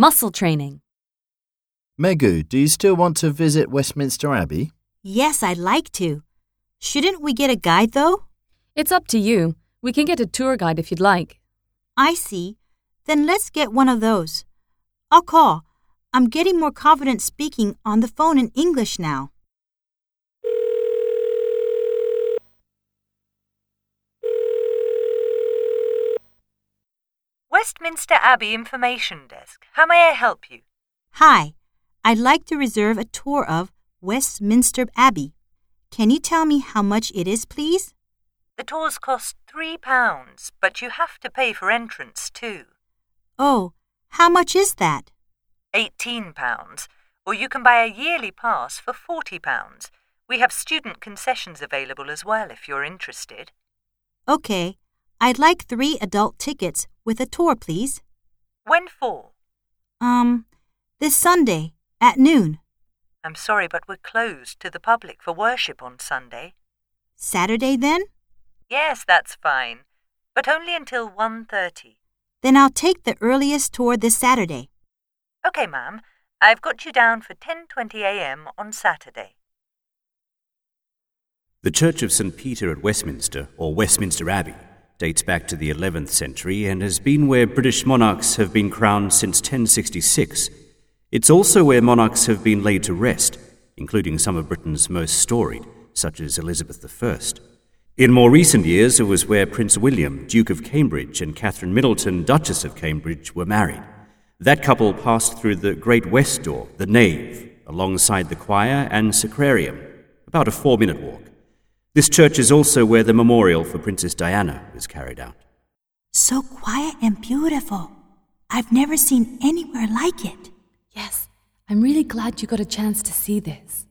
Muscle training. Megu, do you still want to visit Westminster Abbey? Yes, I'd like to. Shouldn't we get a guide, though? It's up to you. We can get a tour guide if you'd like. I see. Then let's get one of those. I'll call. I'm getting more confident speaking on the phone in English now. Westminster Abbey Information Desk. How may I help you? Hi, I'd like to reserve a tour of Westminster Abbey. Can you tell me how much it is, please? The tours cost three pounds, but you have to pay for entrance too. Oh, how much is that? Eighteen pounds. Or you can buy a yearly pass for forty pounds. We have student concessions available as well if you're interested. Okay, I'd like three adult tickets with a tour, please. When for? Um, this Sunday at noon. I'm sorry, but we're closed to the public for worship on Sunday. Saturday then? Yes, that's fine, but only until 1.30. Then I'll take the earliest tour this Saturday. OK, ma'am. I've got you down for 10.20 a.m. on Saturday. The Church of St. Peter at Westminster, or Westminster Abbey, dates back to the 11th century and has been where British monarchs have been crowned since 1066. It's also where monarchs have been laid to rest, including some of Britain's most storied, such as Elizabeth I. In more recent years, it was where Prince William, Duke of Cambridge, and Catherine Middleton, Duchess of Cambridge, were married. That couple passed through the Great West Door, the nave, alongside the choir and sacrarium, about a four minute walk. This church is also where the memorial for Princess Diana was carried out. So quiet and beautiful. I've never seen anywhere like it. Yes, I'm really glad you got a chance to see this.